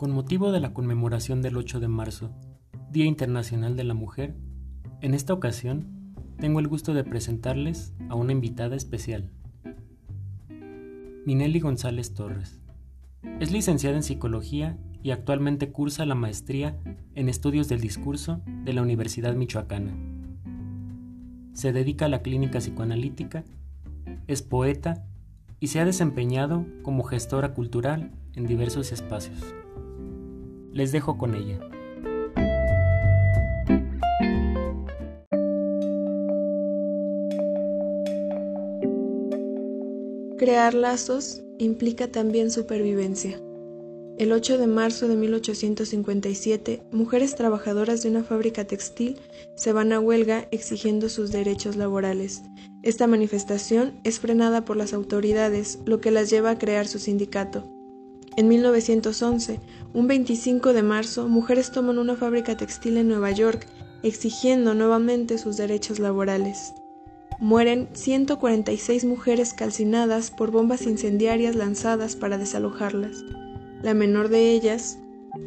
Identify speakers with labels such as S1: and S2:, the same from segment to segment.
S1: Con motivo de la conmemoración del 8 de marzo, Día Internacional de la Mujer, en esta ocasión tengo el gusto de presentarles a una invitada especial. Minelli González Torres. Es licenciada en Psicología y actualmente cursa la maestría en Estudios del Discurso de la Universidad Michoacana. Se dedica a la clínica psicoanalítica, es poeta y se ha desempeñado como gestora cultural en diversos espacios. Les dejo con ella.
S2: Crear lazos implica también supervivencia. El 8 de marzo de 1857, mujeres trabajadoras de una fábrica textil se van a huelga exigiendo sus derechos laborales. Esta manifestación es frenada por las autoridades, lo que las lleva a crear su sindicato. En 1911, un 25 de marzo, mujeres toman una fábrica textil en Nueva York exigiendo nuevamente sus derechos laborales. Mueren 146 mujeres calcinadas por bombas incendiarias lanzadas para desalojarlas. La menor de ellas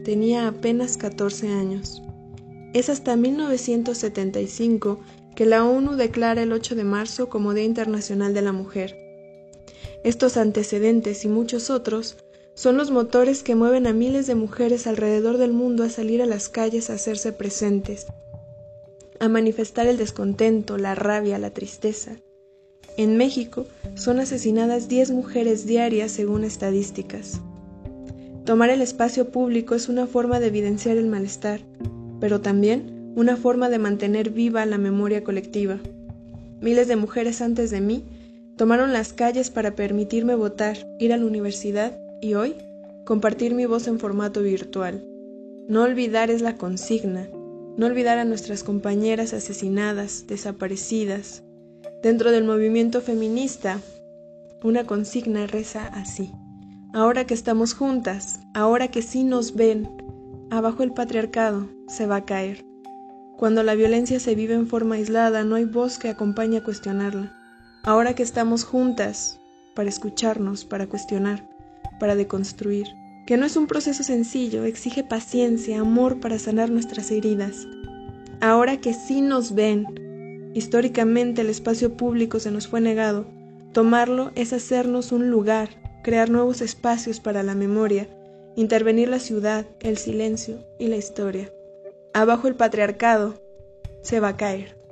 S2: tenía apenas 14 años. Es hasta 1975 que la ONU declara el 8 de marzo como Día Internacional de la Mujer. Estos antecedentes y muchos otros son los motores que mueven a miles de mujeres alrededor del mundo a salir a las calles a hacerse presentes, a manifestar el descontento, la rabia, la tristeza. En México son asesinadas 10 mujeres diarias según estadísticas. Tomar el espacio público es una forma de evidenciar el malestar, pero también una forma de mantener viva la memoria colectiva. Miles de mujeres antes de mí tomaron las calles para permitirme votar, ir a la universidad y hoy compartir mi voz en formato virtual. No olvidar es la consigna, no olvidar a nuestras compañeras asesinadas, desaparecidas. Dentro del movimiento feminista, una consigna reza así. Ahora que estamos juntas, ahora que sí nos ven, abajo el patriarcado se va a caer. Cuando la violencia se vive en forma aislada, no hay voz que acompañe a cuestionarla. Ahora que estamos juntas, para escucharnos, para cuestionar, para deconstruir, que no es un proceso sencillo, exige paciencia, amor para sanar nuestras heridas. Ahora que sí nos ven, históricamente el espacio público se nos fue negado, tomarlo es hacernos un lugar, crear nuevos espacios para la memoria, intervenir la ciudad, el silencio y la historia. Abajo el patriarcado se va a caer.